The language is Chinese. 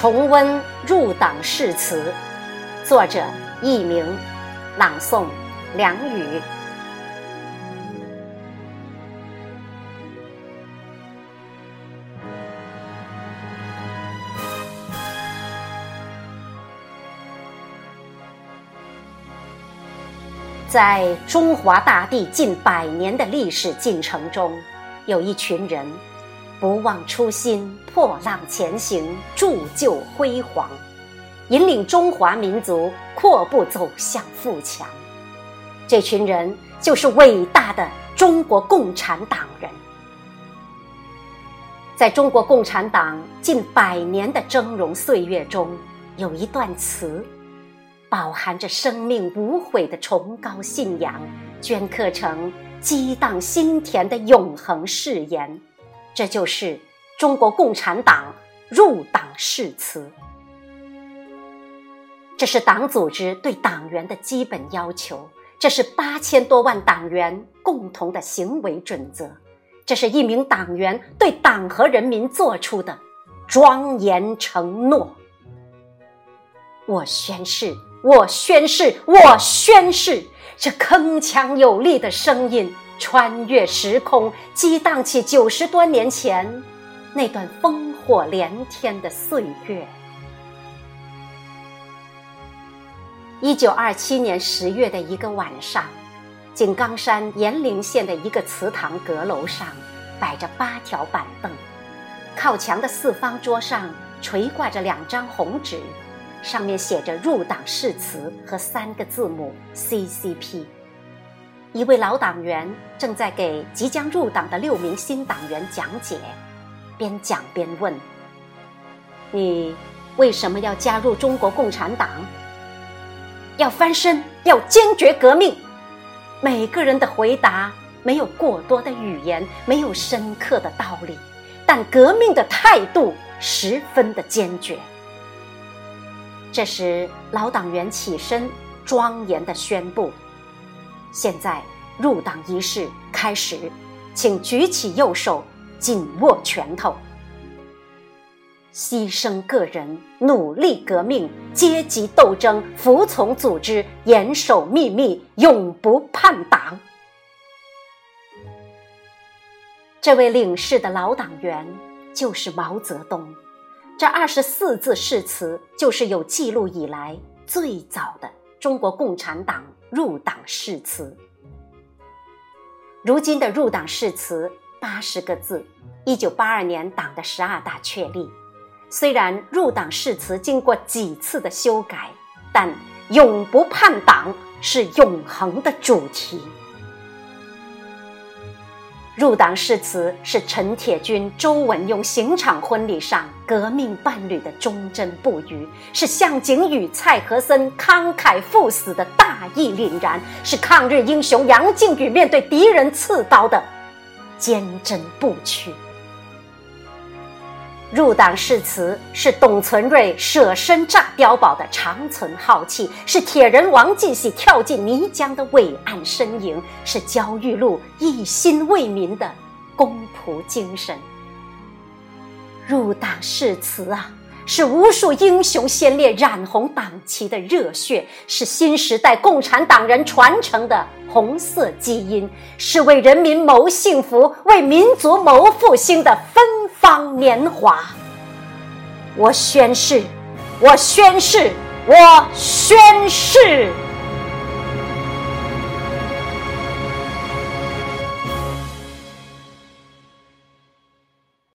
重温入党誓词，作者佚名，朗诵梁宇。在中华大地近百年的历史进程中，有一群人不忘初心，破浪前行，铸就辉煌，引领中华民族阔步走向富强。这群人就是伟大的中国共产党人。在中国共产党近百年的峥嵘岁月中，有一段词。饱含着生命无悔的崇高信仰，镌刻成激荡心田的永恒誓言。这就是中国共产党入党誓词。这是党组织对党员的基本要求，这是八千多万党员共同的行为准则，这是一名党员对党和人民做出的庄严承诺。我宣誓。我宣誓，我宣誓，这铿锵有力的声音穿越时空，激荡起九十多年前那段烽火连天的岁月。一九二七年十月的一个晚上，井冈山延陵县的一个祠堂阁楼上摆着八条板凳，靠墙的四方桌上垂挂着两张红纸。上面写着入党誓词和三个字母 CCP。一位老党员正在给即将入党的六名新党员讲解，边讲边问：“你为什么要加入中国共产党？要翻身，要坚决革命。”每个人的回答没有过多的语言，没有深刻的道理，但革命的态度十分的坚决。这时，老党员起身，庄严地宣布：“现在入党仪式开始，请举起右手，紧握拳头。牺牲个人，努力革命，阶级斗争，服从组织，严守秘密，永不叛党。”这位领事的老党员就是毛泽东。这二十四字誓词就是有记录以来最早的中国共产党入党誓词。如今的入党誓词八十个字，一九八二年党的十二大确立。虽然入党誓词经过几次的修改，但永不叛党是永恒的主题。入党誓词是陈铁军、周文用刑场婚礼上革命伴侣的忠贞不渝，是向景宇、蔡和森慷慨赴死的大义凛然，是抗日英雄杨靖宇面对敌人刺刀的坚贞不屈。入党誓词是董存瑞舍身炸碉堡的长存浩气，是铁人王进喜跳进泥浆的伟岸身影，是焦裕禄一心为民的公仆精神。入党誓词啊，是无数英雄先烈染红党旗的热血，是新时代共产党人传承的红色基因，是为人民谋幸福、为民族谋复兴的芬。芳年华，我宣誓，我宣誓，我宣誓。